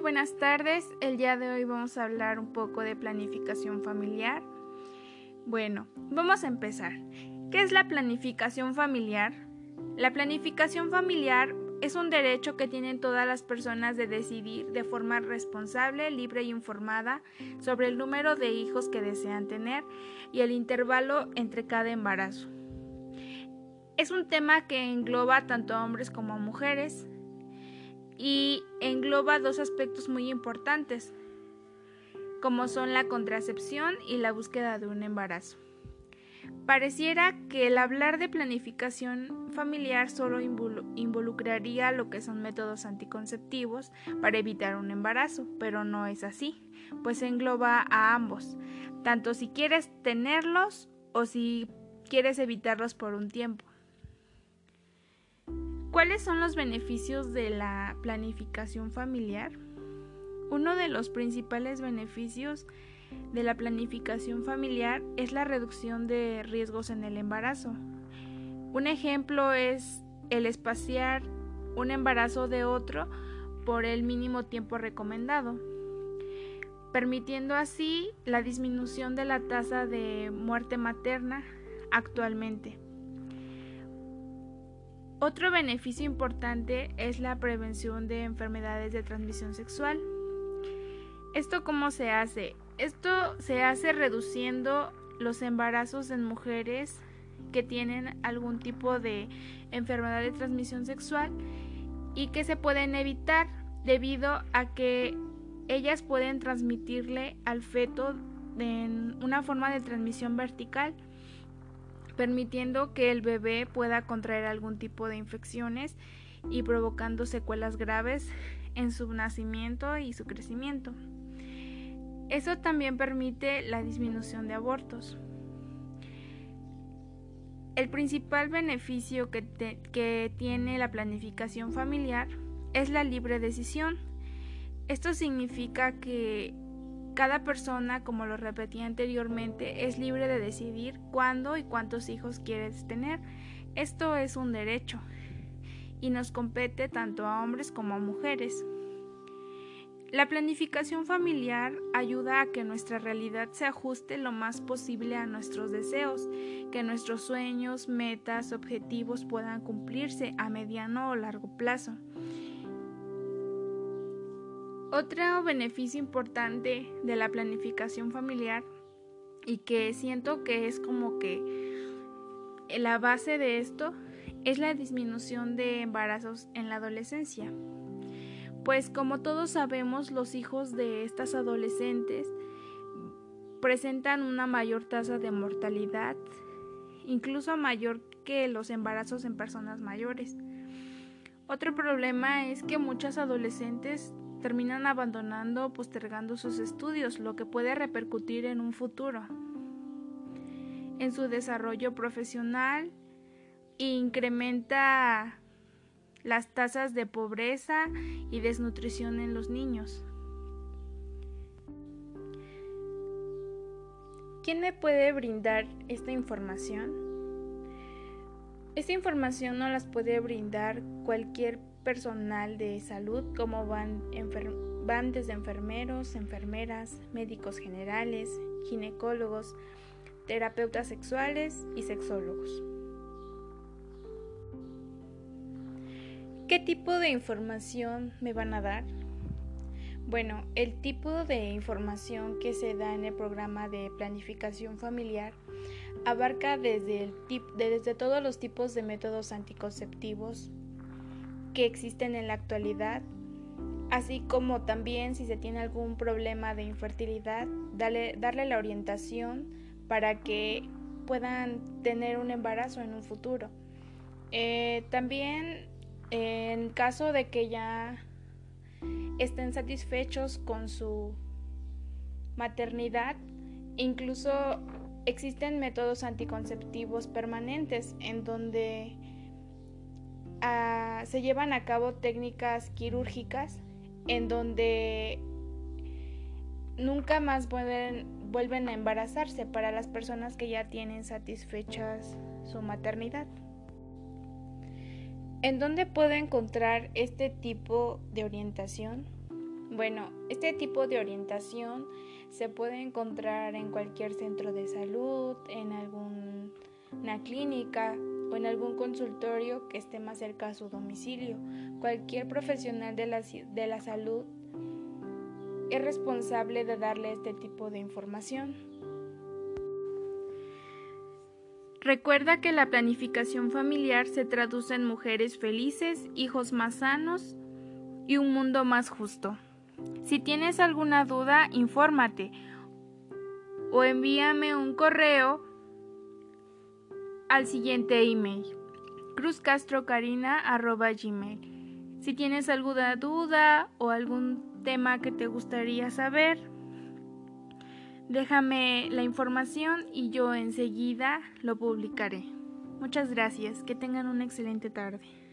Buenas tardes. El día de hoy vamos a hablar un poco de planificación familiar. Bueno, vamos a empezar. ¿Qué es la planificación familiar? La planificación familiar es un derecho que tienen todas las personas de decidir de forma responsable, libre y informada sobre el número de hijos que desean tener y el intervalo entre cada embarazo. Es un tema que engloba tanto a hombres como a mujeres, y engloba dos aspectos muy importantes, como son la contracepción y la búsqueda de un embarazo. Pareciera que el hablar de planificación familiar solo involucraría lo que son métodos anticonceptivos para evitar un embarazo, pero no es así, pues engloba a ambos, tanto si quieres tenerlos o si quieres evitarlos por un tiempo. ¿Cuáles son los beneficios de la planificación familiar? Uno de los principales beneficios de la planificación familiar es la reducción de riesgos en el embarazo. Un ejemplo es el espaciar un embarazo de otro por el mínimo tiempo recomendado, permitiendo así la disminución de la tasa de muerte materna actualmente. Otro beneficio importante es la prevención de enfermedades de transmisión sexual. ¿Esto cómo se hace? Esto se hace reduciendo los embarazos en mujeres que tienen algún tipo de enfermedad de transmisión sexual y que se pueden evitar debido a que ellas pueden transmitirle al feto en una forma de transmisión vertical permitiendo que el bebé pueda contraer algún tipo de infecciones y provocando secuelas graves en su nacimiento y su crecimiento. Eso también permite la disminución de abortos. El principal beneficio que, que, tiene la planificación familiar es la libre decisión. Esto significa que cada persona, como lo repetí anteriormente, es libre de decidir cuándo y cuántos hijos quieres tener. Esto es un derecho y nos compete tanto a hombres como a mujeres. La planificación familiar ayuda a que nuestra realidad se ajuste lo más posible a nuestros deseos, que nuestros sueños, metas, objetivos puedan cumplirse a mediano o largo plazo. Otro beneficio importante de la planificación familiar y que siento que es como que la base de esto es la disminución de embarazos en la adolescencia. Pues como todos sabemos, los hijos de estas adolescentes presentan una mayor tasa de mortalidad, incluso mayor que los embarazos en personas mayores. Otro problema es que muchas adolescentes terminan abandonando o postergando sus estudios, lo que puede repercutir en un futuro, en su desarrollo profesional incrementa las tasas de pobreza y desnutrición en los niños. ¿Quién me puede brindar esta información? Esta información no las puede brindar cualquier personal de salud como van, van desde enfermeros, enfermeras, médicos generales, ginecólogos, terapeutas sexuales y sexólogos. ¿Qué tipo de información me van a dar? Bueno, el tipo de información que se da en el programa de planificación familiar abarca desde, el desde todos los tipos de métodos anticonceptivos, que existen en la actualidad, así como también si se tiene algún problema de infertilidad, darle, darle la orientación para que puedan tener un embarazo en un futuro. Eh, también en caso de que ya estén satisfechos con su maternidad, incluso existen métodos anticonceptivos permanentes en donde se llevan a cabo técnicas quirúrgicas en donde nunca más vuelven, vuelven a embarazarse para las personas que ya tienen satisfechas su maternidad. ¿En dónde puedo encontrar este tipo de orientación? Bueno, este tipo de orientación se puede encontrar en cualquier centro de salud, en alguna clínica o en algún consultorio que esté más cerca a su domicilio. Cualquier profesional de la, de la salud es responsable de darle este tipo de información. Recuerda que la planificación familiar se traduce en mujeres felices, hijos más sanos y un mundo más justo. Si tienes alguna duda, infórmate o envíame un correo al siguiente email cruzcastrocarina.gmail. Si tienes alguna duda o algún tema que te gustaría saber, déjame la información y yo enseguida lo publicaré. Muchas gracias, que tengan una excelente tarde.